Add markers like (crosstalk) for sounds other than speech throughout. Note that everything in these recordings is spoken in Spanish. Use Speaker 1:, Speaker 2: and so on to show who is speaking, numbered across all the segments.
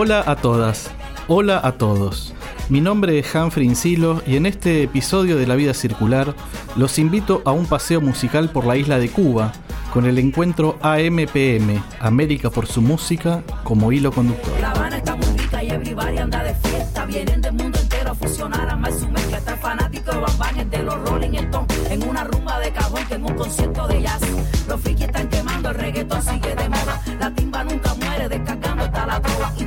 Speaker 1: Hola a todas, hola a todos. Mi nombre es Humphrey Insilo y en este episodio de La Vida Circular los invito a un paseo musical por la isla de Cuba con el encuentro AMPM, América por su música, como hilo conductor.
Speaker 2: La Habana está rica y everybody anda de fiesta. Vienen del mundo entero a fusionar a más su mezcla. Está fanático de el de los Rolling Stones. En una rumba de cajón que en un concierto de jazz. Los frikis están quemando, el reggaetón sigue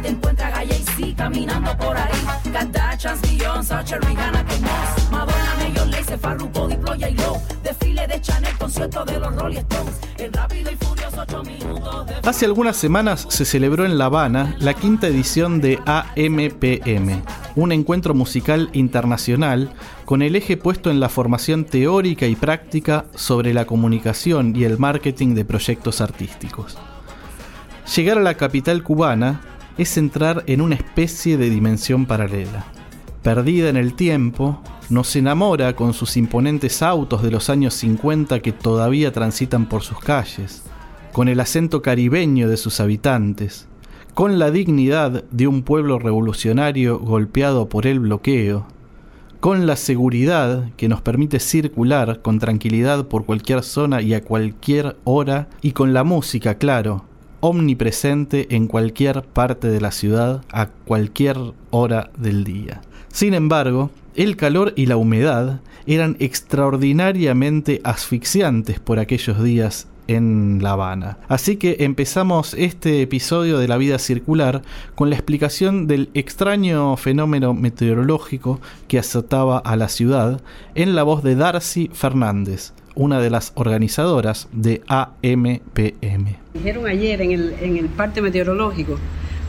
Speaker 2: la trova. Y te encuentras a Jay-Z caminando por ahí. Kardashian, Beyoncé, Usher, Rihanna, que Moss. Madonna, Mayor Lace, Farruko, Diplo, J-Lo. Desfile de Chanel, concierto de los Rolling Stones. El rápido y furioso, 8 minutos de...
Speaker 1: Hace algunas semanas se celebró en La Habana la quinta edición de AMPM, un encuentro musical internacional con el eje puesto en la formación teórica y práctica sobre la comunicación y el marketing de proyectos artísticos. Llegar a la capital cubana es entrar en una especie de dimensión paralela. Perdida en el tiempo, nos enamora con sus imponentes autos de los años 50 que todavía transitan por sus calles, con el acento caribeño de sus habitantes, con la dignidad de un pueblo revolucionario golpeado por el bloqueo, con la seguridad que nos permite circular con tranquilidad por cualquier zona y a cualquier hora, y con la música, claro, omnipresente en cualquier parte de la ciudad a cualquier hora del día. Sin embargo, el calor y la humedad eran extraordinariamente asfixiantes por aquellos días en La Habana. Así que empezamos este episodio de la vida circular con la explicación del extraño fenómeno meteorológico que azotaba a la ciudad en la voz de Darcy Fernández, una de las organizadoras de AMPM.
Speaker 3: Dijeron ayer en el, en el parte meteorológico,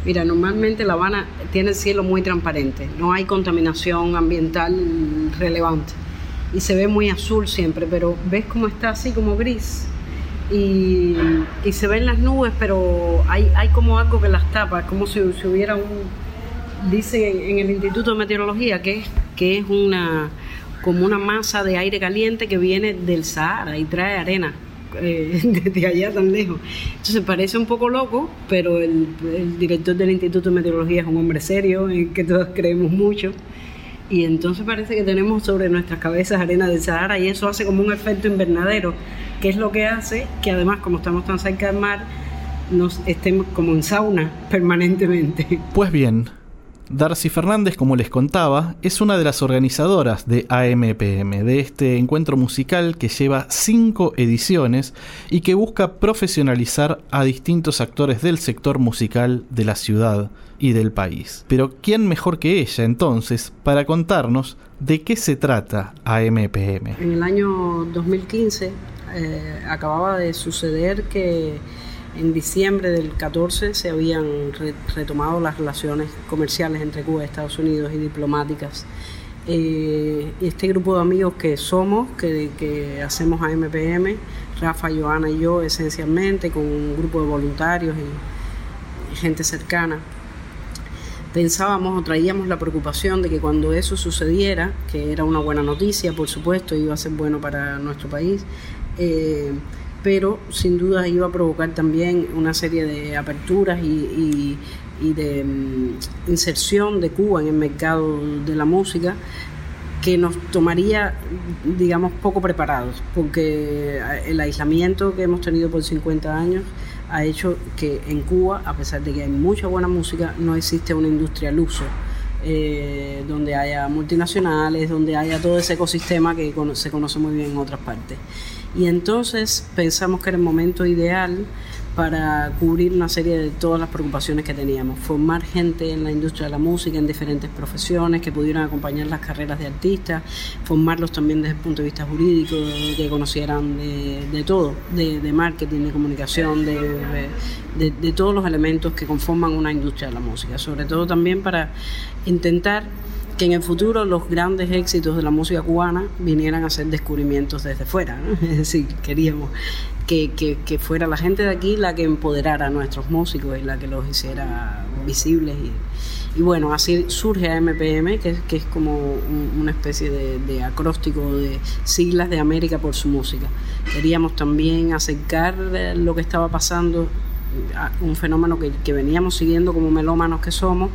Speaker 3: mira, normalmente La Habana tiene el cielo muy transparente, no hay contaminación ambiental relevante y se ve muy azul siempre, pero ves cómo está así como gris y, y se ven las nubes, pero hay, hay como algo que las tapa, como si, si hubiera un, dice en el Instituto de Meteorología que que es una como una masa de aire caliente que viene del Sahara y trae arena eh, (laughs) desde allá tan lejos. Entonces parece un poco loco, pero el, el, director del Instituto de Meteorología es un hombre serio, en que todos (laughs) creemos mucho. Y entonces parece que tenemos sobre nuestras cabezas arena del Sahara y eso hace como un efecto invernadero, que es lo que hace que además como estamos tan cerca del mar, nos estemos como en sauna (laughs) permanentemente.
Speaker 1: Pues bien, Darcy Fernández, como les contaba, es una de las organizadoras de AMPM, de este encuentro musical que lleva cinco ediciones y que busca profesionalizar a distintos actores del sector musical de la ciudad y del país. Pero ¿quién mejor que ella entonces para contarnos de qué se trata AMPM?
Speaker 3: En el año 2015 eh, acababa de suceder que en diciembre del 14 se habían re retomado las relaciones comerciales entre Cuba y Estados Unidos y diplomáticas. Eh, este grupo de amigos que somos, que, que hacemos a MPM, Rafa, Joana y yo esencialmente, con un grupo de voluntarios y, y gente cercana, pensábamos o traíamos la preocupación de que cuando eso sucediera, que era una buena noticia, por supuesto, iba a ser bueno para nuestro país, eh, pero sin duda iba a provocar también una serie de aperturas y, de um, inserción de Cuba en el mercado de la música que nos tomaría, digamos, poco preparados, porque el aislamiento que hemos tenido por 50 años ha hecho que en Cuba, a pesar de que hay mucha buena música, no existe una industria al uso. Eh, donde haya multinacionales, donde haya todo ese ecosistema que se conoce muy bien en otras partes. Y entonces pensamos que era el momento ideal para cubrir una serie de todas las preocupaciones que teníamos. Formar gente en la industria de la música, en diferentes profesiones, que pudieran acompañar las carreras de artistas, formarlos también desde el punto de vista jurídico, que conocieran de, todo, de, marketing, de comunicación, de, de todos los elementos que conforman una industria de la música. Sobre todo también para intentar que en el futuro los grandes éxitos de la música cubana vinieran a ser descubrimientos desde fuera. (laughs) Es decir, queríamos que, que, fuera la gente de aquí la que empoderara a nuestros músicos y la que los hiciera visibles. Y, bueno, así surge AMPM, que, que es como una especie de, de, acróstico de siglas de América por su música. Queríamos también acercar lo que estaba pasando un fenómeno que, veníamos siguiendo como melómanos que somos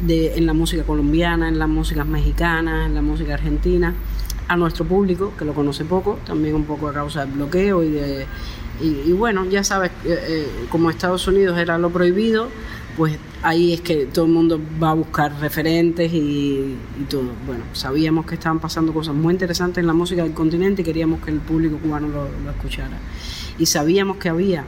Speaker 3: de, en la música colombiana, en las músicas mexicanas, en la música argentina, a nuestro público, que lo conoce poco, también un poco a causa del bloqueo y de... Bueno, ya sabes, eh, eh, como Estados Unidos era lo prohibido, pues ahí es que todo el mundo va a buscar referentes y, todo. Bueno, sabíamos que estaban pasando cosas muy interesantes en la música del continente y queríamos que el público cubano lo, lo escuchara. Y sabíamos que había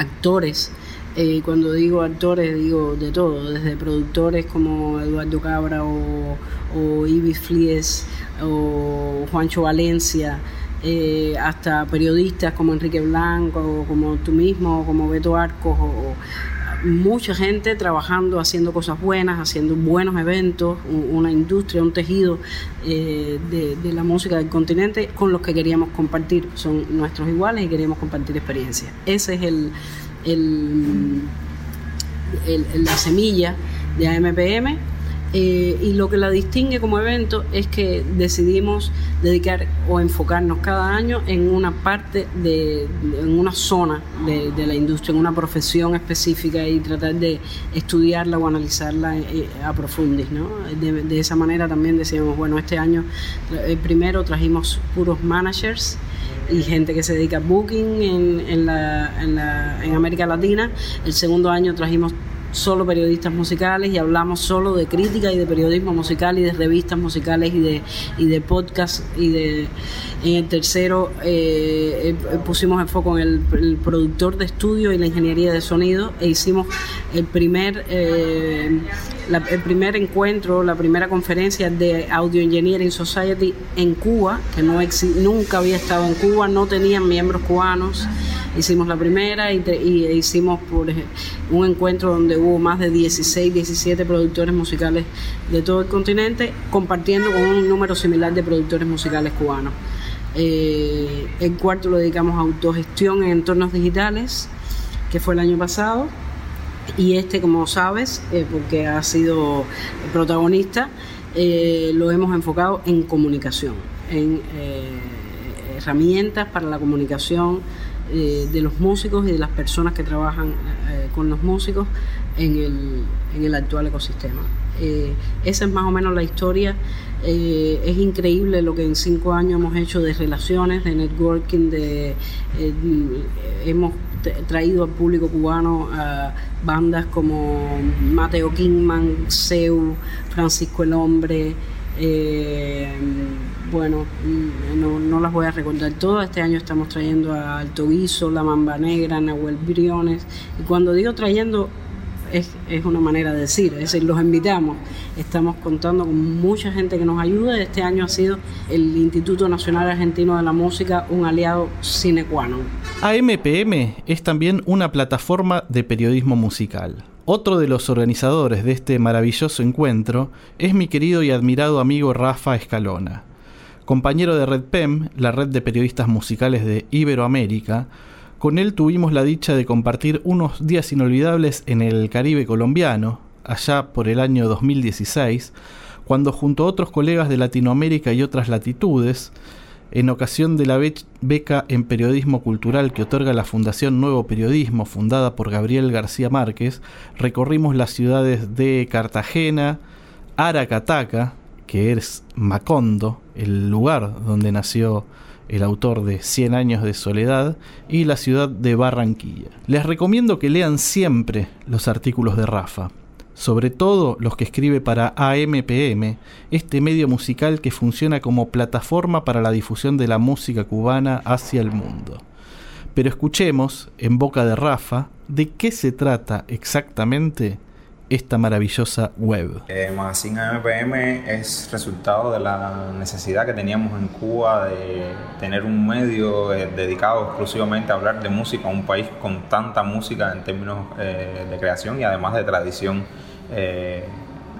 Speaker 3: actores. Eh, cuando digo actores, digo de todo, desde productores como Eduardo Cabra o, o Ibis Flies o Juancho Valencia, eh, hasta periodistas como Enrique Blanco, como tú mismo, como Beto Arcos, o, mucha gente trabajando, haciendo cosas buenas, haciendo buenos eventos, una industria, un tejido eh, de, la música del continente con los que queríamos compartir. Son nuestros iguales y queríamos compartir experiencias. Ese es el, el, la semilla de AMPM. Eh, y lo que la distingue como evento es que decidimos dedicar o enfocarnos cada año en una parte, de, en una zona de, la industria, en una profesión específica y tratar de estudiarla o analizarla eh, a profundis. ¿no? De, esa manera también decíamos, bueno, este año eh, primero trajimos puros managers y gente que se dedica a booking en, en, la, en, la, en América Latina. El segundo año trajimos solo periodistas musicales y hablamos solo de crítica y de periodismo musical y de revistas musicales y de, y de podcast y de en el tercero eh, eh, pusimos el foco en el, productor de estudio y la ingeniería de sonido e hicimos el primer eh, el primer encuentro, la primera conferencia de Audio Engineering Society en Cuba, que no nunca había estado en Cuba, no tenían miembros cubanos hicimos la primera y, hicimos por un encuentro donde hubo más de 16, 17 productores musicales de todo el continente, compartiendo con un número similar de productores musicales cubanos. Eh, el cuarto lo dedicamos a autogestión en entornos digitales, que fue el año pasado. Y este, como sabes, eh, porque ha sido protagonista, eh, lo hemos enfocado en comunicación, en herramientas para la comunicación eh, de los músicos y de las personas que trabajan eh, con los músicos en el, en el actual ecosistema. Eh, esa es más o menos la historia. es increíble lo que en cinco años hemos hecho de relaciones, de networking, de hemos traído al público cubano a bandas como Mateo Kingman, Seu, Francisco el Hombre, eh, bueno, mm, no, las voy a recordar todas. Este año estamos trayendo a Alto Guiso, La Mamba Negra, Nahuel Briones. Y cuando digo trayendo, es, es, una manera de decir, es decir, los invitamos. Estamos contando con mucha gente que nos ayuda. Este año ha sido el Instituto Nacional Argentino de la Música un aliado sine qua non.
Speaker 1: AMPM es también una plataforma de periodismo musical. Otro de los organizadores de este maravilloso encuentro es mi querido y admirado amigo Rafa Escalona. Compañero de Red PEM, la red de periodistas musicales de Iberoamérica, con él tuvimos la dicha de compartir unos días inolvidables en el Caribe colombiano, allá por el año 2016, cuando junto a otros colegas de Latinoamérica y otras latitudes, en ocasión de la beca en periodismo cultural que otorga la Fundación Nuevo Periodismo, fundada por Gabriel García Márquez, recorrimos las ciudades de Cartagena, Aracataca, que es Macondo, el lugar donde nació el autor de Cien años de soledad, y la ciudad de Barranquilla. Les recomiendo que lean siempre los artículos de Rafa sobre todo los que escribe para AMPM, este medio musical que funciona como plataforma para la difusión de la música cubana hacia el mundo. Pero escuchemos, en boca de Rafa, de qué se trata exactamente esta maravillosa web.
Speaker 4: Eh, Magazine AMPM es resultado de la necesidad que teníamos en Cuba de tener un medio eh, dedicado exclusivamente a hablar de música, un país con tanta música en términos eh, de creación y además de tradición. Eh,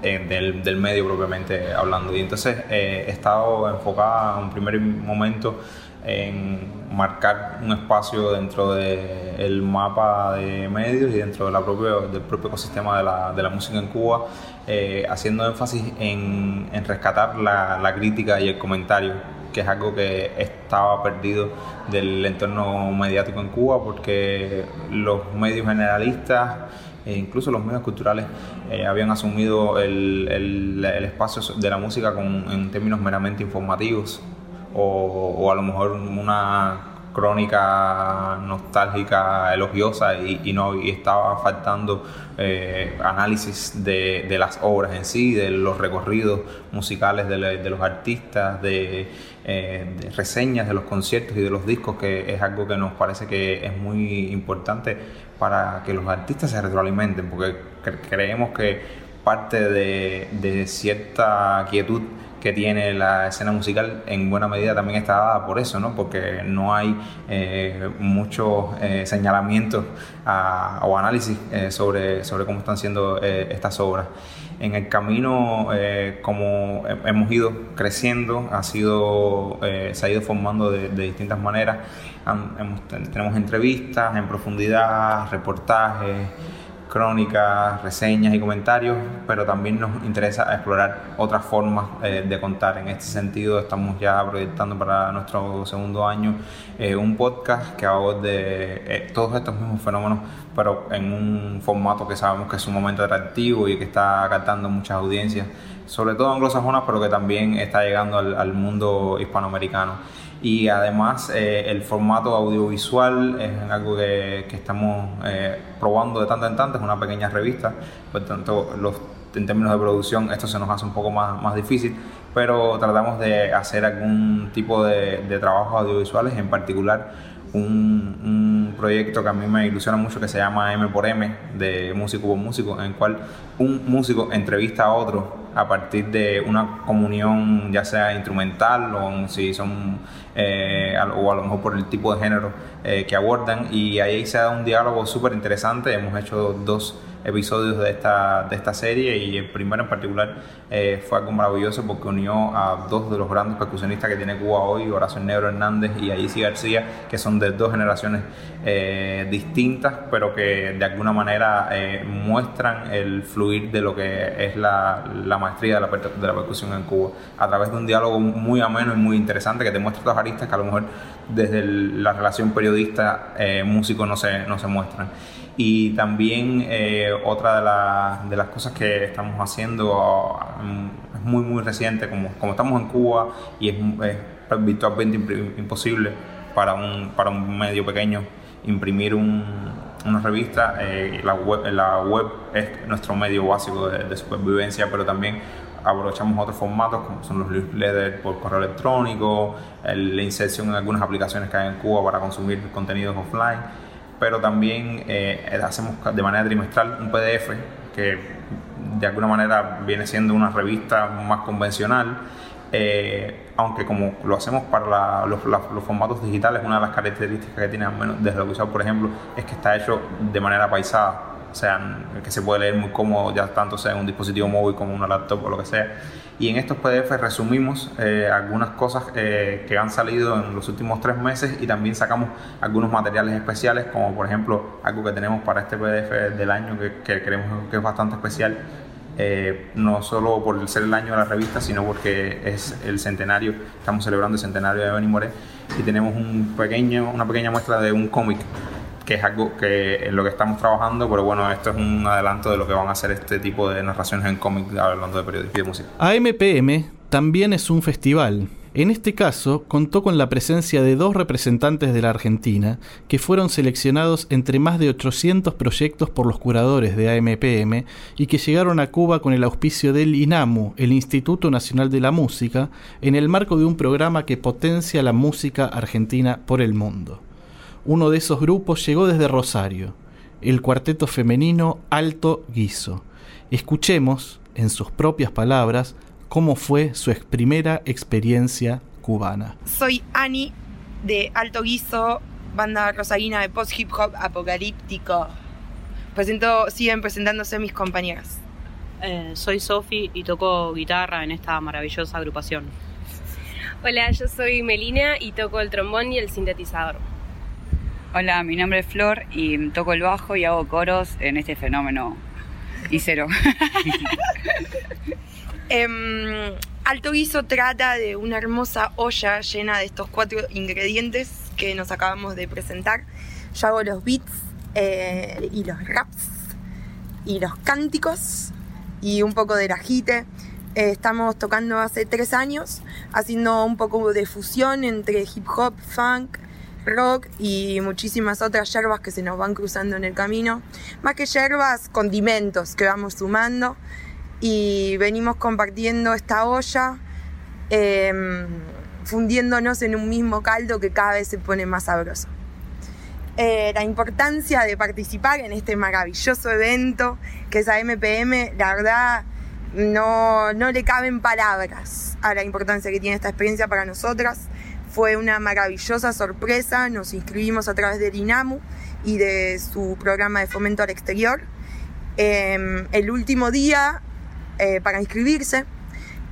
Speaker 4: del, del, medio propiamente hablando. Y entonces he estado enfocada en un primer momento en marcar un espacio dentro del mapa de medios y dentro de la propio, del propio ecosistema de la, de la música en Cuba, eh, haciendo énfasis en, en rescatar la, la, crítica y el comentario, que es algo que estaba perdido del entorno mediático en Cuba, porque los medios generalistas e incluso los medios culturales eh, habían asumido el, el, espacio de la música con, en términos meramente informativos o, a lo mejor una crónica nostálgica, elogiosa y, no y estaba faltando eh, análisis de, de, las obras en sí, de los recorridos musicales de, de los artistas, eh, de, reseñas de los conciertos y de los discos, que es algo que nos parece que es muy importante para que los artistas se retroalimenten, porque creemos que parte de cierta quietud que tiene la escena musical en buena medida también está dada por eso, ¿no? porque no hay eh, muchos eh, señalamientos o análisis eh, sobre, sobre cómo están siendo estas obras. En el camino, como hemos ido creciendo, ha sido, se ha ido formando de, distintas maneras. hemos, tenemos entrevistas en profundidad, reportajes crónicas, reseñas y comentarios, pero también nos interesa explorar otras formas eh, de contar. En este sentido, estamos ya proyectando para nuestro segundo año eh, un podcast que aborde eh, todos estos mismos fenómenos, pero en un formato que sabemos que es un momento atractivo y que está captando muchas audiencias, sobre todo anglosajonas, pero que también está llegando al, al mundo hispanoamericano y además eh, el formato audiovisual es algo que, que estamos eh, probando de tanto en tanto, es una pequeña revista, por tanto los, en términos de producción esto se nos hace un poco más, más difícil, pero tratamos de hacer algún tipo de, de trabajos audiovisuales, en particular un, un, proyecto que a mí me ilusiona mucho que se llama M por M, de músico por músico, en el cual un músico entrevista a otro a partir de una comunión ya sea instrumental o si son eh, o a lo mejor por el tipo de género eh, que abordan. Y ahí se da un diálogo súper interesante hemos hecho dos episodios de esta, de esta serie y el primero en particular eh, fue algo maravilloso porque unió a dos de los grandes percusionistas que tiene Cuba hoy, Horacio Negro Hernández y Aisy García, que son de dos generaciones eh, distintas, pero que de alguna manera eh, muestran el fluir de lo que es la, la maestría de la, de la, percusión en Cuba, a través de un diálogo muy ameno y muy interesante que te muestra aristas que a lo mejor desde el, la relación periodista-músico no se, no se muestran. Y también eh, otra de, la, de, las cosas que estamos haciendo um, es muy, muy reciente, como, como estamos en Cuba y es, es virtualmente imposible para un, para un medio pequeño imprimir un, una revista, eh, la, web, la web es nuestro medio básico de, de supervivencia, pero también aprovechamos otros formatos como son los newsletters por correo electrónico, la inserción en algunas aplicaciones que hay en Cuba para consumir contenidos offline pero también eh, hacemos de manera trimestral un PDF que de alguna manera viene siendo una revista más convencional, eh, aunque como lo hacemos para los, formatos digitales, una de las características que tiene, al menos desde lo que por ejemplo, es que está hecho de manera paisada, o sea, que se puede leer muy cómodo, ya tanto sea en un dispositivo móvil como una laptop o lo que sea. Y en estos PDF resumimos eh, algunas cosas eh, que han salido en los últimos tres meses y también sacamos algunos materiales especiales, como por ejemplo algo que tenemos para este PDF del año que, que creemos que es bastante especial, eh, no solo por ser el año de la revista, sino porque es el centenario, estamos celebrando el centenario de Benny Moré y tenemos un pequeño, una pequeña muestra de un cómic es algo que en lo que estamos trabajando, pero bueno, esto es un adelanto de lo que van a hacer este tipo de narraciones en cómic hablando de periodismo y de música.
Speaker 1: AMPM también es un festival. En este caso, contó con la presencia de dos representantes de la Argentina, que fueron seleccionados entre más de 800 proyectos por los curadores de AMPM y que llegaron a Cuba con el auspicio del INAMU, el Instituto Nacional de la Música, en el marco de un programa que potencia la música argentina por el mundo Uno de esos grupos llegó desde Rosario, el cuarteto femenino Alto Guiso. Escuchemos, en sus propias palabras, cómo fue su primera experiencia cubana.
Speaker 5: Soy Ani de Alto Guiso, banda rosarina de post hip hop apocalíptico. Presento, siguen presentándose mis compañeras.
Speaker 6: Eh, soy Sofi y toco guitarra en esta maravillosa agrupación.
Speaker 7: Hola, yo soy Melina y toco el trombón y el sintetizador.
Speaker 8: Hola, mi nombre es Flor y toco el bajo y hago coros en este fenómeno y cero. (laughs)
Speaker 5: Em, Alto Guiso trata de una hermosa olla llena de estos cuatro ingredientes que nos acabamos de presentar. Yo hago los beats eh, y los raps y los cánticos y un poco de ajite. Eh, estamos tocando hace tres años, haciendo un poco de fusión entre hip hop, funk, rock y muchísimas otras yerbas que se nos van cruzando en el camino. Más que yerbas, condimentos que vamos sumando y venimos compartiendo esta olla, em, fundiéndonos en un mismo caldo que cada vez se pone más sabroso. Eh, la importancia de participar en este maravilloso evento que es AMPM, la verdad no, no le caben palabras a la importancia que tiene esta experiencia para nosotras. Fue una maravillosa sorpresa, nos inscribimos a través del INAMU y de su programa de fomento al exterior. Em, el último día eh, para inscribirse.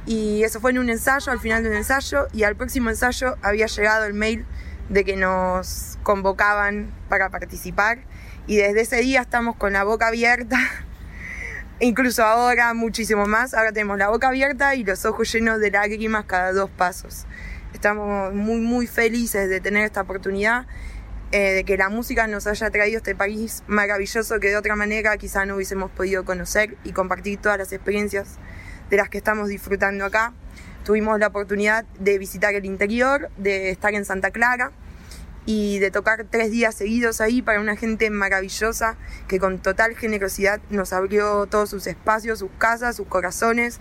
Speaker 5: Y eso fue en un ensayo, al final de un ensayo. Y al próximo ensayo había llegado el mail de que nos convocaban para participar. Y desde ese día estamos con la boca abierta, (laughs) incluso ahora muchísimo más, ahora tenemos la boca abierta y los ojos llenos de lágrimas cada dos pasos. Estamos muy, muy felices de tener esta oportunidad, eh, de que la música nos haya traído este país maravilloso que de otra manera quizá no hubiésemos podido conocer y compartir todas las experiencias de las que estamos disfrutando acá. Tuvimos la oportunidad de visitar el interior, de estar en Santa Clara y de tocar tres días seguidos ahí para una gente maravillosa que con total generosidad nos abrió todos sus espacios, sus casas, sus corazones,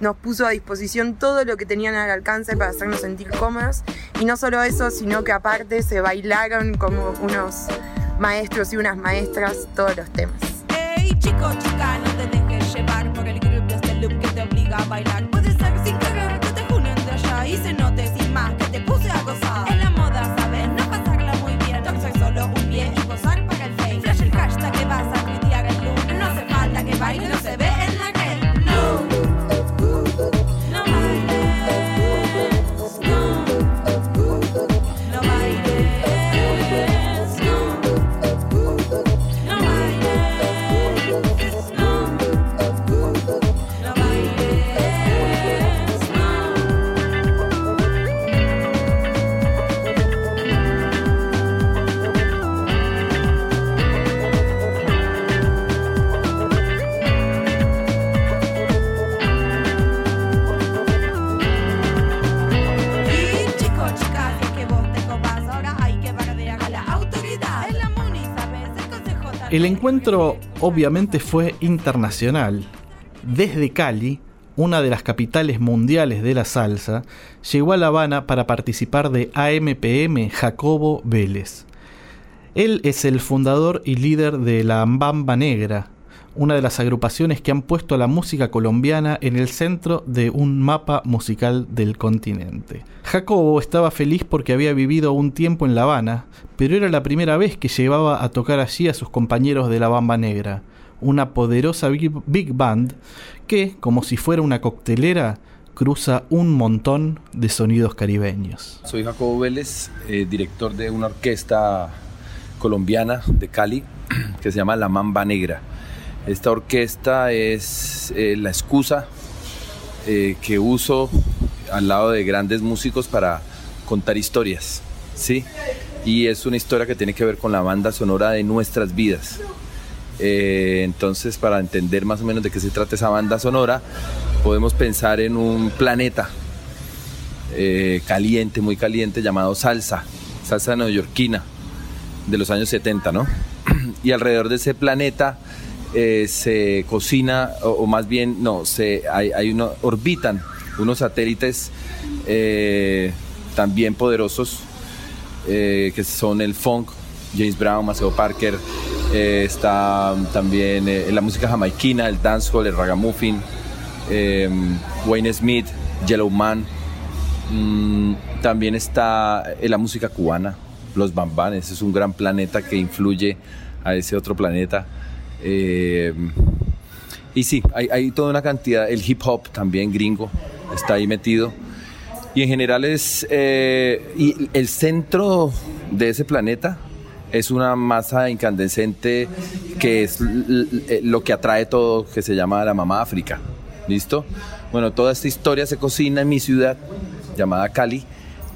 Speaker 5: nos puso a disposición todo lo que tenían al alcance para hacernos sentir cómodos. Y no solo eso, sino que aparte se bailaron como unos maestros y unas maestras todos los temas.
Speaker 9: Hey chico, chica, no te dejes llevar por el grupo este look que te obliga a bailar. El
Speaker 1: encuentro obviamente fue internacional. Desde Cali, una de las capitales mundiales de la salsa, llegó a La Habana para participar de AMPM Jacobo Vélez. Él es el fundador y líder de la Ambamba Negra, una de las agrupaciones que han puesto a la música colombiana en el centro de un mapa musical del continente. Jacobo estaba feliz porque había vivido un tiempo en La Habana, pero era la primera vez que llevaba a tocar allí a sus compañeros de la Bamba Negra, una poderosa big band que, como si fuera una coctelera, cruza un montón de sonidos caribeños.
Speaker 10: Soy Jacobo Vélez, eh, director de una orquesta colombiana de Cali (clears throat) que se llama La Mamba Negra. Esta orquesta es eh, la excusa eh, que uso al lado de grandes músicos para contar historias, ¿sí? Y es una historia que tiene que ver con la banda sonora de nuestras vidas. Eh, entonces, para entender más o menos de qué se trata esa banda sonora, podemos pensar en un planeta caliente, muy caliente, llamado salsa, salsa neoyorquina de los años 70, ¿no? (clears throat) Y alrededor de ese planeta eh, se cocina, o, más bien, no, se, hay, hay orbitan unos satélites eh, también poderosos, eh, que son el funk, James Brown, Maceo Parker, está también la música jamaiquina, el dancehall, el ragamuffin, Wayne Smith, Yellow Man. Mm, también está la música cubana, los bambanes, es un gran planeta que influye a ese otro planeta. Eh, y sí, hay, toda una cantidad, el hip hop también gringo está ahí metido. Y en general es, eh, el centro de ese planeta es una masa incandescente que es l- lo que atrae todo, que se llama la mamá África. ¿Listo? Bueno, toda esta historia se cocina en mi ciudad, llamada Cali,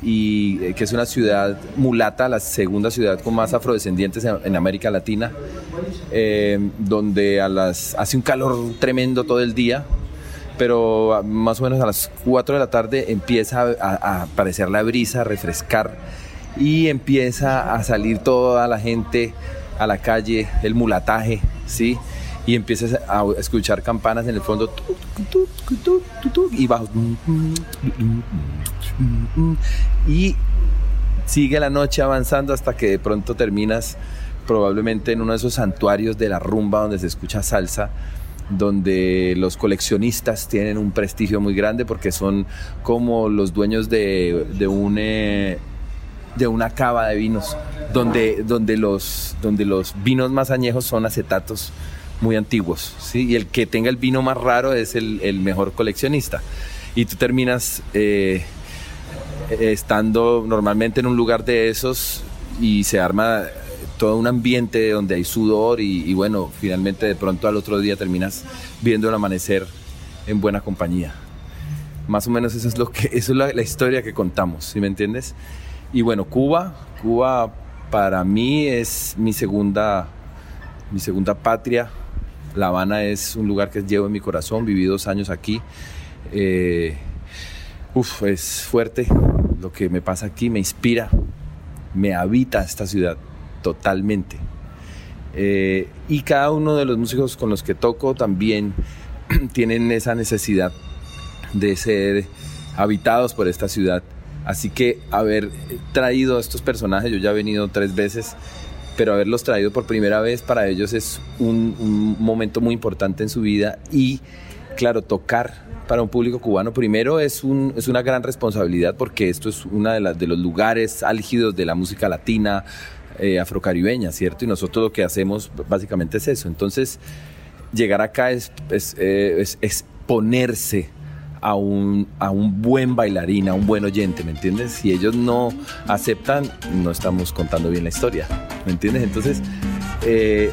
Speaker 10: y eh, que es una ciudad mulata, la segunda ciudad con más afrodescendientes en, en América Latina, eh, donde a las, hace un calor tremendo todo el día, pero más o menos a las 4 de la tarde empieza a, aparecer la brisa, a refrescar y empieza a salir toda la gente a la calle, el mulataje, ¿sí? Y empiezas a escuchar campanas en el fondo y bajos. Y sigue la noche avanzando hasta que de pronto terminas probablemente en uno de esos santuarios de la rumba donde se escucha salsa, donde los coleccionistas tienen un prestigio muy grande porque son como los dueños de, de un... eh, de una cava de vinos, donde, donde, los, donde los vinos más añejos son acetatos muy antiguos, ¿sí? y el que tenga el vino más raro es el, mejor coleccionista. Y tú terminas eh, estando normalmente en un lugar de esos y se arma todo un ambiente donde hay sudor y, y bueno, finalmente de pronto al otro día terminas viendo el amanecer en buena compañía. Más o menos eso es lo que (laughs) eso es la, la historia que contamos, ¿sí me entiendes? Y bueno, Cuba, Cuba para mí es mi segunda mi segunda patria. La Habana es un lugar que llevo en mi corazón, viví dos años aquí. Eh, uf, es fuerte lo que me pasa aquí, me inspira, me habita esta ciudad totalmente. Eh, y cada uno de los músicos con los que toco también (clears throat) tienen esa necesidad de ser habitados por esta ciudad. Así que haber traído a estos personajes, yo ya he venido tres veces, pero haberlos traído por primera vez para ellos es un, momento muy importante en su vida y claro, tocar para un público cubano primero es, un, es una gran responsabilidad porque esto es uno de, de los lugares álgidos de la música latina, eh, afrocaribeña, ¿cierto? Y nosotros lo que hacemos básicamente es eso. Entonces, llegar acá es, eh, es- es ponerse a un, a un buen bailarín, a un buen oyente, ¿me entiendes? Si ellos no aceptan, no estamos contando bien la historia, ¿me entiendes? Entonces, eh,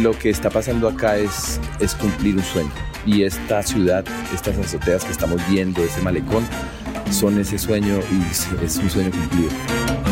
Speaker 10: lo que está pasando acá es, es cumplir un sueño. Y esta ciudad, estas azoteas que estamos viendo, ese malecón, son ese sueño y es un sueño cumplido.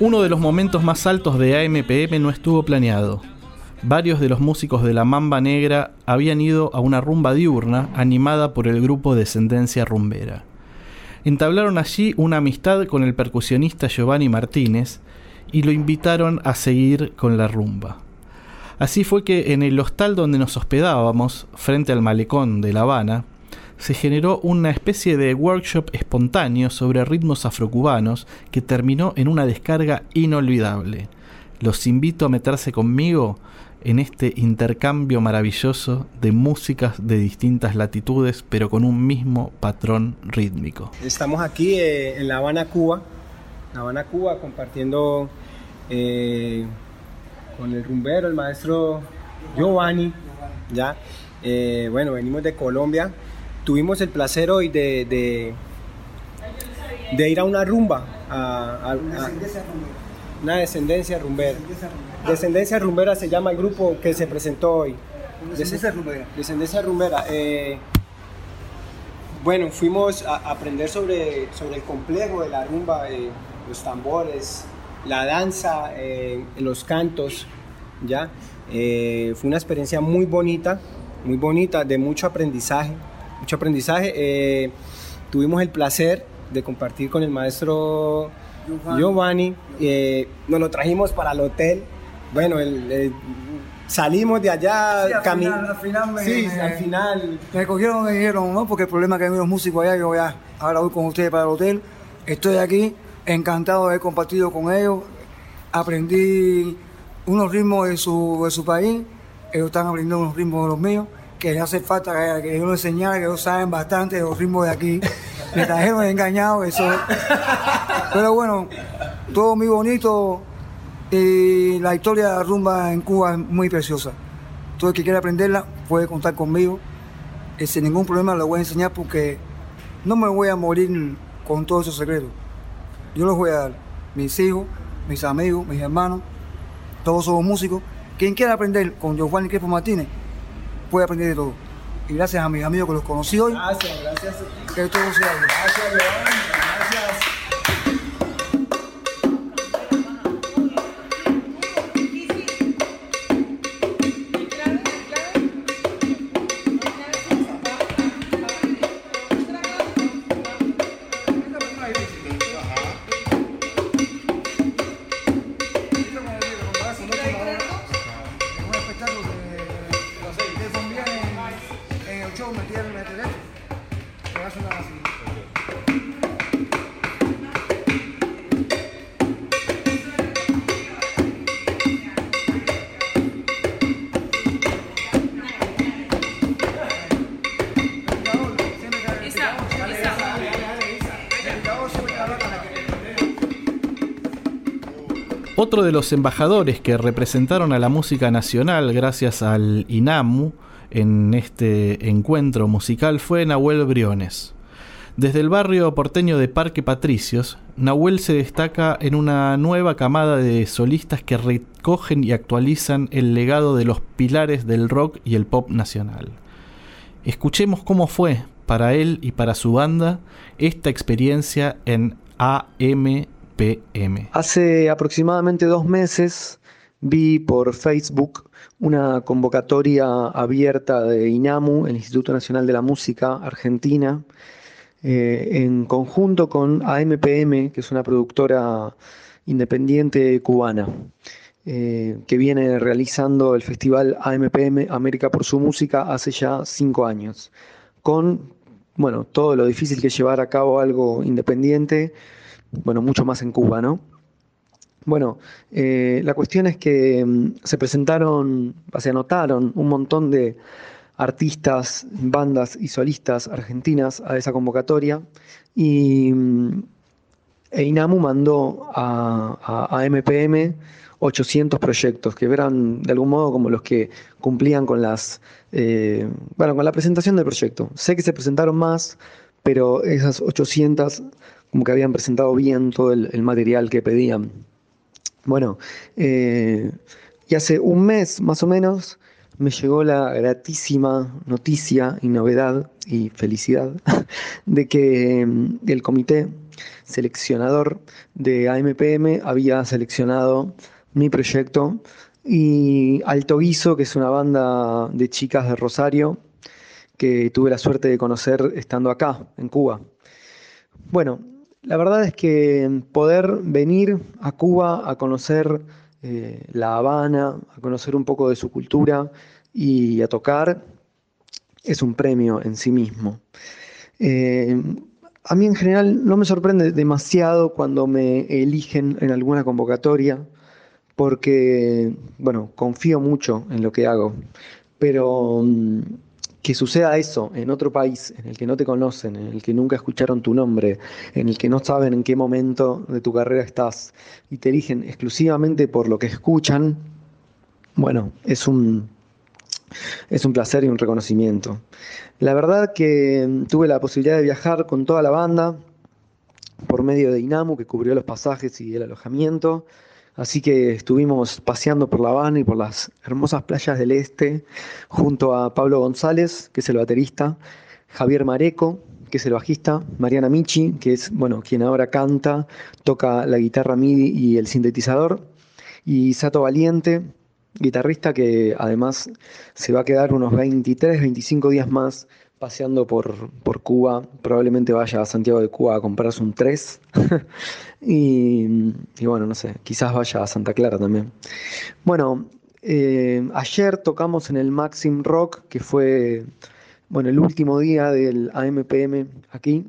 Speaker 1: Uno de los momentos más altos de AMPM no estuvo planeado. Varios de los músicos de la Mamba Negra habían ido a una rumba diurna animada por el grupo Descendencia Rumbera. Entablaron allí una amistad con el percusionista Giovanni Martínez y lo invitaron a seguir con la rumba. Así fue que en el hostal donde nos hospedábamos, frente al malecón de La Habana, se generó una especie de workshop espontáneo sobre ritmos afrocubanos que terminó en una descarga inolvidable. Los invito a meterse conmigo en este intercambio maravilloso de músicas de distintas latitudes, pero con un mismo patrón rítmico.
Speaker 11: Estamos aquí eh, en La Habana, Cuba, La Habana, Cuba, compartiendo eh, con el rumbero, el maestro Giovanni, ¿ya? Eh, bueno, venimos de Colombia. Tuvimos el placer hoy de, de, de ir a una rumba, a, a- a- una descendencia rumbera. Descendencia rumbera se llama el grupo que se presentó hoy.
Speaker 12: Descendencia rumbera.
Speaker 11: Descendencia rumbera. eh, bueno, fuimos a aprender sobre, sobre el complejo de la rumba, eh, los tambores, la danza, eh, los cantos, ¿ya? Fue una experiencia muy bonita, muy bonita, de mucho aprendizaje, mucho aprendizaje. Eh, tuvimos el placer de compartir con el maestro
Speaker 12: Giovanni.
Speaker 11: Giovanni, eh, nos lo trajimos para el hotel. Bueno, el- el- salimos de allá,
Speaker 12: Sí, al
Speaker 11: cami-
Speaker 12: final- al final me-
Speaker 11: sí,
Speaker 12: me-
Speaker 11: al final
Speaker 12: Me cogieron y me dijeron, no, porque el problema es que hay unos músicos allá, yo ya, ahora voy con ustedes para el hotel, estoy aquí, encantado de haber compartido con ellos, aprendí unos ritmos de su, de su país, ellos están aprendiendo unos ritmos de los míos, que les hace falta que, les enseñara, que ellos saben bastante de los ritmos de aquí, me trajeron engañados, eso. Pero bueno, todo muy bonito y la historia de la rumba en Cuba es muy preciosa. Todo el que quiera aprenderla puede contar conmigo. Eh, sin ningún problema lo voy a enseñar porque no me voy a morir con todos esos secretos. Yo los voy a dar. Mis hijos, mis amigos, mis hermanos, todos somos músicos. Quien quiera aprender con Giovanni Crespo Martínez puede aprender de todo. Y gracias a mis amigos que los conocí hoy,
Speaker 11: Gracias, gracias.
Speaker 12: que todo sea bien.
Speaker 11: Gracias.
Speaker 1: Otro de los embajadores que representaron a la música nacional gracias al INAMU en este encuentro musical fue Nahuel Briones. Desde el barrio porteño de Parque Patricios, Nahuel se destaca en una nueva camada de solistas que recogen y actualizan el legado de los pilares del rock y el pop nacional. Escuchemos cómo fue para él y para su banda esta experiencia en
Speaker 13: Hace aproximadamente dos meses vi por Facebook una convocatoria abierta de INAMU, el Instituto Nacional de la Música Argentina, eh, en conjunto con AMPM, que es una productora independiente cubana, eh, que viene realizando el festival AMPM América por su música hace ya cinco años, con bueno, todo lo difícil que llevar a cabo algo independiente, bueno, mucho más en Cuba, ¿no? Bueno, eh, la cuestión es que mm, se presentaron, se anotaron un montón de artistas, bandas y solistas argentinas a esa convocatoria y e mandó a, a- a MPM 800 proyectos que eran de algún modo como los que cumplían con las eh, bueno con la presentación del proyecto. Sé que se presentaron más, pero esas 800 como que habían presentado bien todo el, material que pedían. Bueno, eh, y hace un mes más o menos me llegó la gratísima noticia y novedad y felicidad (laughs) de que mm, el comité seleccionador de AMPM había seleccionado mi proyecto y Alto Guiso, que es una banda de chicas de Rosario que tuve la suerte de conocer estando acá, en Cuba. Bueno, la verdad es que poder venir a Cuba a conocer eh, La Habana, a conocer un poco de su cultura y a tocar, es un premio en sí mismo. Eh, a mí en general no me sorprende demasiado cuando me eligen en alguna convocatoria, porque, bueno, confío mucho en lo que hago, pero mm, que suceda eso en otro país, en el que no te conocen, en el que nunca escucharon tu nombre, en el que no saben en qué momento de tu carrera estás y te eligen exclusivamente por lo que escuchan, bueno, es un, es un placer y un reconocimiento. La verdad que mm, tuve la posibilidad de viajar con toda la banda por medio de Inamu, que cubrió los pasajes y el alojamiento. Así que estuvimos paseando por La Habana y por las hermosas playas del este, junto a Pablo González, que es el baterista, Javier Mareco, que es el bajista, Mariana Michi, que es bueno, quien ahora canta, toca la guitarra MIDI y el sintetizador, y Sato Valiente, guitarrista que además se va a quedar unos 23, 25 días más paseando por, por Cuba, probablemente vaya a Santiago de Cuba a comprarse un 3 (laughs) y, y, bueno, no sé, quizás vaya a Santa Clara también. Bueno, eh, ayer tocamos en el Maxim Rock, que fue bueno, el último día del AMPM aquí.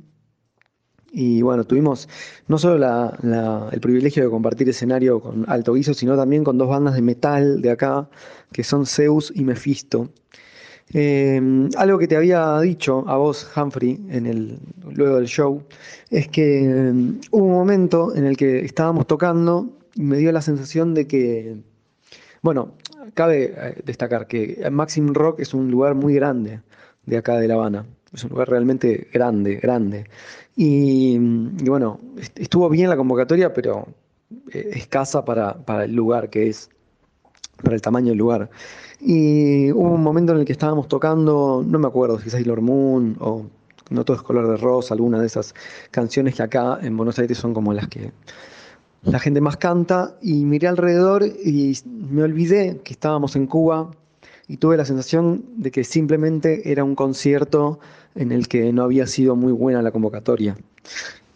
Speaker 13: Y bueno, tuvimos no solo la, el privilegio de compartir escenario con Alto Guiso, sino también con dos bandas de metal de acá, que son Zeus y Mephisto. Eh, algo que te había dicho a vos, Humphrey, en el, luego del show, es que eh, hubo un momento en el que estábamos tocando y me dio la sensación de que, bueno, cabe eh, destacar que Maxim Rock es un lugar muy grande de acá de La Habana, es un lugar realmente grande, grande. Y, y bueno, estuvo bien la convocatoria, pero escasa para, para el lugar que es, para el tamaño del lugar. Y hubo un momento en el que estábamos tocando, no me acuerdo si Sailor Moon o No todo es color de rosa, alguna de esas canciones que acá en Buenos Aires son como las que la gente más canta. Y miré alrededor y me olvidé que estábamos en Cuba y tuve la sensación de que simplemente era un concierto en el que no había sido muy buena la convocatoria.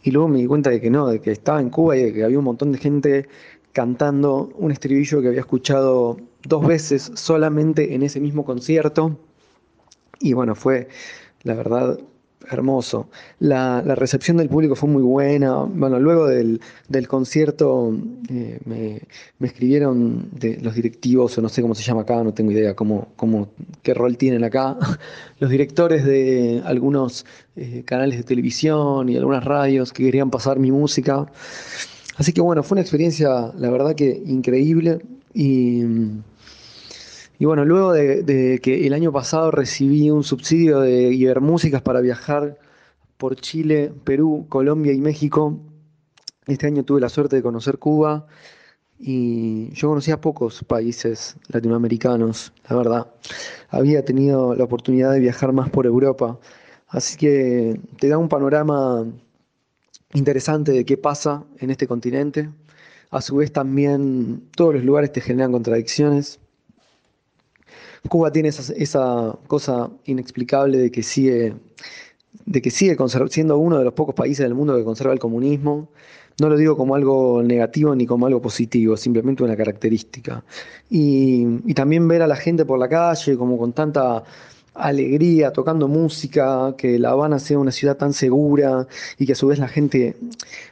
Speaker 13: Y luego me di cuenta de que no, de que estaba en Cuba y de que había un montón de gente cantando un estribillo que había escuchado dos veces solamente en ese mismo concierto. Y bueno, fue la verdad hermoso. La, la recepción del público fue muy buena. Bueno, luego del, del concierto eh, me, me, escribieron de los directivos, o no sé cómo se llama acá, no tengo idea cómo, cómo, qué rol tienen acá, (laughs) los directores de algunos eh, canales de televisión y algunas radios que querían pasar mi música. Así que bueno, fue una experiencia, la verdad que increíble. Y, y bueno, luego de, de, que el año pasado recibí un subsidio de Ibermúsicas para viajar por Chile, Perú, Colombia y México, este año tuve la suerte de conocer Cuba y yo conocía pocos países latinoamericanos, la verdad. Había tenido la oportunidad de viajar más por Europa, así que te da un panorama interesante de qué pasa en este continente. A su vez también todos los lugares te generan contradicciones. Cuba tiene esa, cosa inexplicable de que sigue, de que sigue siendo uno de los pocos países del mundo que conserva el comunismo. No lo digo como algo negativo ni como algo positivo, simplemente una característica. Y también ver a la gente por la calle como con tanta alegría, tocando música, que La Habana sea una ciudad tan segura y que a su vez la gente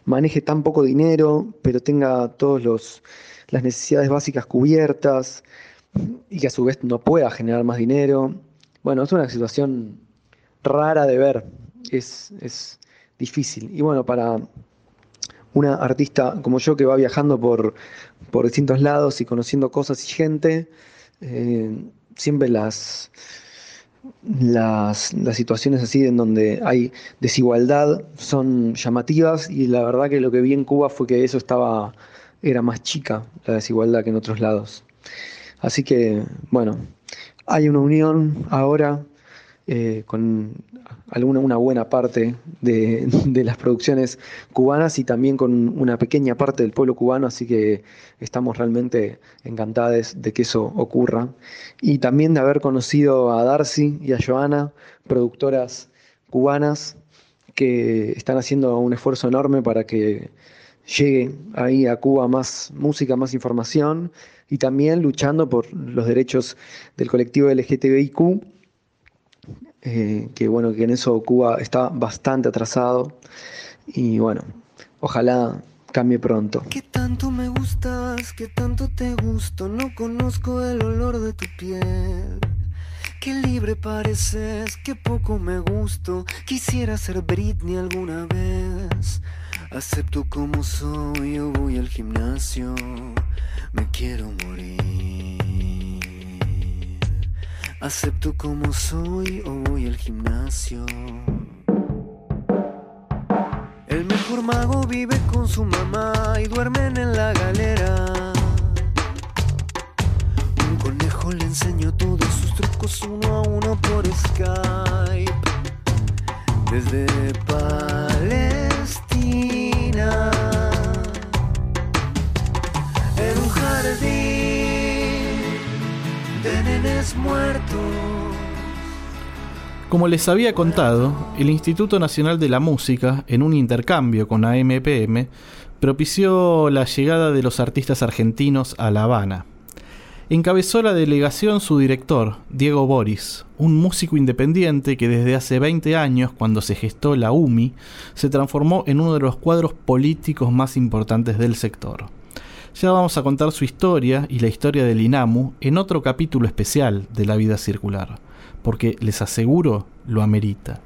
Speaker 13: maneje tan poco dinero, pero tenga todas las necesidades básicas cubiertas y que a su vez no pueda generar más dinero. Bueno, es una situación rara de ver, es, es difícil. Y bueno, para una artista como yo que va viajando por, por distintos lados y conociendo cosas y gente, eh, siempre las las, las, situaciones así en donde hay desigualdad son llamativas y la verdad que lo que vi en Cuba fue que eso estaba era más chica la desigualdad que en otros lados. Así que bueno, hay una unión ahora eh, con alguna una buena parte de, (laughs) de, las producciones cubanas y también con una pequeña parte del pueblo cubano, así que estamos realmente encantados de que eso ocurra. Y también de haber conocido a Darcy y a Joana, productoras cubanas, que están haciendo un esfuerzo enorme para que llegue ahí a Cuba más música, más información y también luchando por los derechos del colectivo LGTBIQ eh, que bueno, que en eso Cuba está bastante atrasado y bueno, ojalá cambie pronto.
Speaker 14: ¿Qué tanto me gustas? ¿Qué tanto te gusto? No conozco el olor de tu piel. Qué libre pareces, qué poco me gusto. Quisiera ser Britney alguna vez. Acepto como soy, yo voy al gimnasio. Me quiero morir. Acepto como soy o voy al gimnasio. El mejor mago vive con su mamá y duermen en la galera. Un conejo le enseñó todos sus trucos uno a uno por Skype. Desde.
Speaker 1: Como les había contado, el Instituto Nacional de la Música, en un intercambio con AMPM, propició la llegada de los artistas argentinos a La Habana. Encabezó la delegación su director, Diego Boris, un músico independiente que desde hace 20 años, cuando se gestó la UMI, se transformó en uno de los cuadros políticos más importantes del sector. Ya vamos a contar su historia y la historia del INAMU en otro capítulo especial de la vida circular, porque les aseguro lo amerita.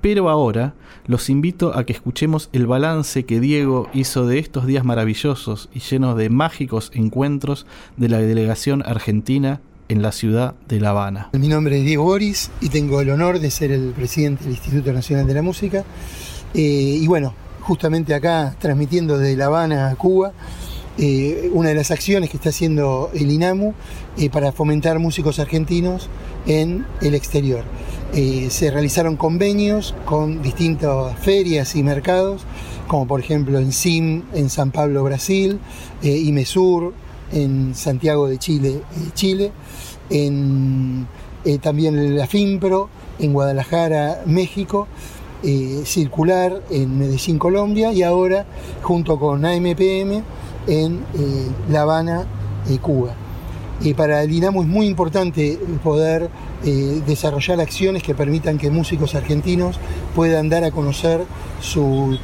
Speaker 1: Pero ahora los invito a que escuchemos el balance que Diego hizo de estos días maravillosos y llenos de mágicos encuentros de la delegación argentina en la ciudad de La Habana.
Speaker 15: Mi nombre es Diego Boris y tengo el honor de ser el presidente del Instituto Nacional de la Música. Eh, y bueno, justamente acá transmitiendo de La Habana a Cuba, eh, una de las acciones que está haciendo el INAMU eh, para fomentar músicos argentinos en el exterior. Eh, se realizaron convenios con distintas ferias y mercados, como por ejemplo en SIM en San Pablo, Brasil, IMESUR en Santiago de Chile, Chile, en, también la FIMPRO en Guadalajara, México, Circular en Medellín, Colombia, y ahora junto con AMPM en eh, La Habana, eh, Cuba. Eh, para el INAMU es muy importante poder eh, desarrollar acciones que permitan que músicos argentinos puedan dar a conocer su,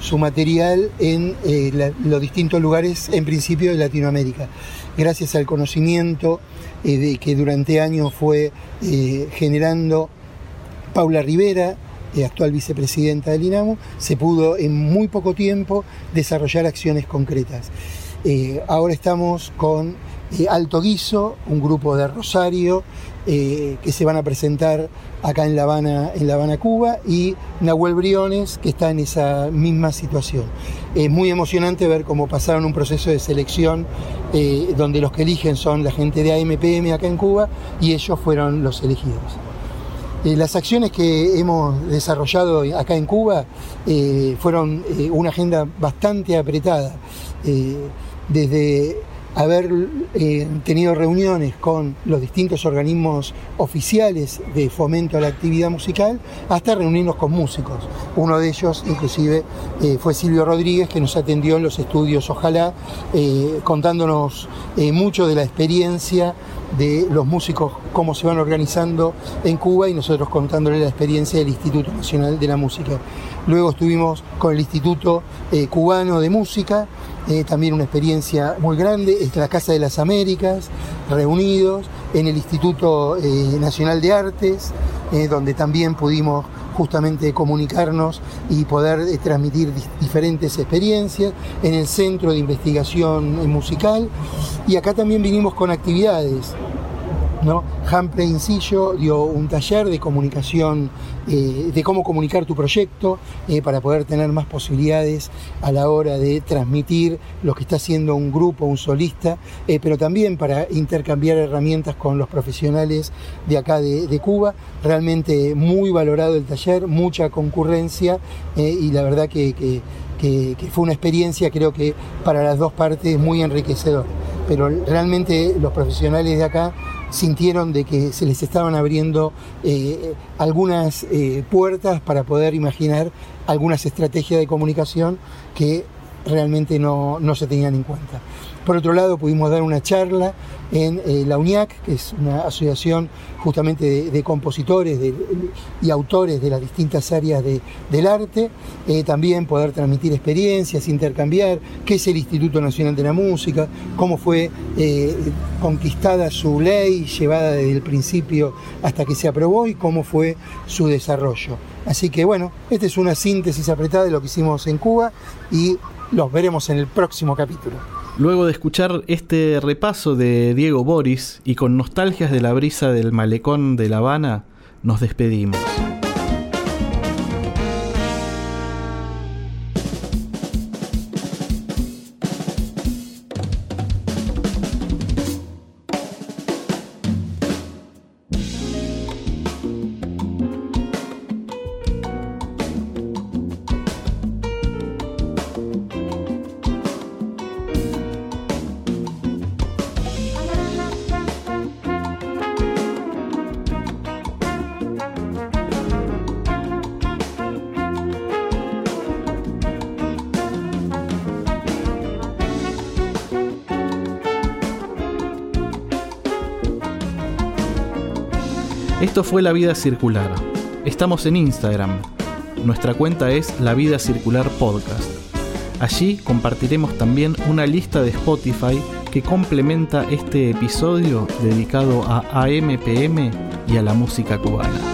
Speaker 15: su material en eh, los distintos lugares, en principio de Latinoamérica. Gracias al conocimiento eh, de que durante años fue eh, generando Paula Rivera, actual vicepresidenta del INAMU, se pudo en muy poco tiempo desarrollar acciones concretas. Eh, ahora estamos con eh, Alto Guiso, un grupo de Rosario, eh, que se van a presentar acá en La Habana, en La Habana, Cuba, y Nahuel Briones, que está en esa misma situación. Es muy emocionante ver cómo pasaron un proceso de selección donde los que eligen son la gente de AMPM acá en Cuba y ellos fueron los elegidos. Eh, las acciones que hemos desarrollado acá en Cuba eh, fueron eh, una agenda bastante apretada, desde haber eh, tenido reuniones con los distintos organismos oficiales de fomento a la actividad musical, hasta reunirnos con músicos. Uno de ellos, inclusive, eh, fue Silvio Rodríguez, que nos atendió en los estudios Ojalá, eh, contándonos mucho de la experiencia de los músicos, cómo se van organizando en Cuba y nosotros contándole la experiencia del Instituto Nacional de la Música. Luego estuvimos con el Instituto Cubano de Música, eh, también una experiencia muy grande, en la Casa de las Américas, reunidos, en el Instituto eh, Nacional de Artes, eh, donde también pudimos justamente comunicarnos y poder transmitir diferentes experiencias, en el Centro de Investigación Musical, y acá también vinimos con actividades. ¿No? Humphrey Incillo dio un taller de comunicación, eh, de cómo comunicar tu proyecto eh, para poder tener más posibilidades a la hora de transmitir lo que está haciendo un grupo, un solista, eh, pero también para intercambiar herramientas con los profesionales de acá de, Cuba. Realmente muy valorado el taller, mucha concurrencia y la verdad que- que fue una experiencia creo que para las dos partes muy enriquecedora. Pero realmente los profesionales de acá sintieron de que se les estaban abriendo eh, algunas eh, puertas para poder imaginar algunas estrategias de comunicación que realmente no, no se tenían en cuenta. Por otro lado, pudimos dar una charla en eh, la UNIAC, que es una asociación justamente de, compositores de- y autores de las distintas áreas de- del arte. Eh, también poder transmitir experiencias, intercambiar qué es el Instituto Nacional de la Música, cómo fue eh, conquistada su ley, llevada desde el principio hasta que se aprobó y cómo fue su desarrollo. Así que bueno, esta es una síntesis apretada de lo que hicimos en Cuba y los veremos en el próximo capítulo.
Speaker 1: Luego de escuchar este repaso de Diego Boris y con nostalgias de la brisa del malecón de La Habana, nos despedimos. Esto fue La Vida Circular. Estamos en Instagram. Nuestra cuenta es La Vida Circular Podcast. Allí compartiremos también una lista de Spotify que complementa este episodio dedicado a AMPM y a la música cubana.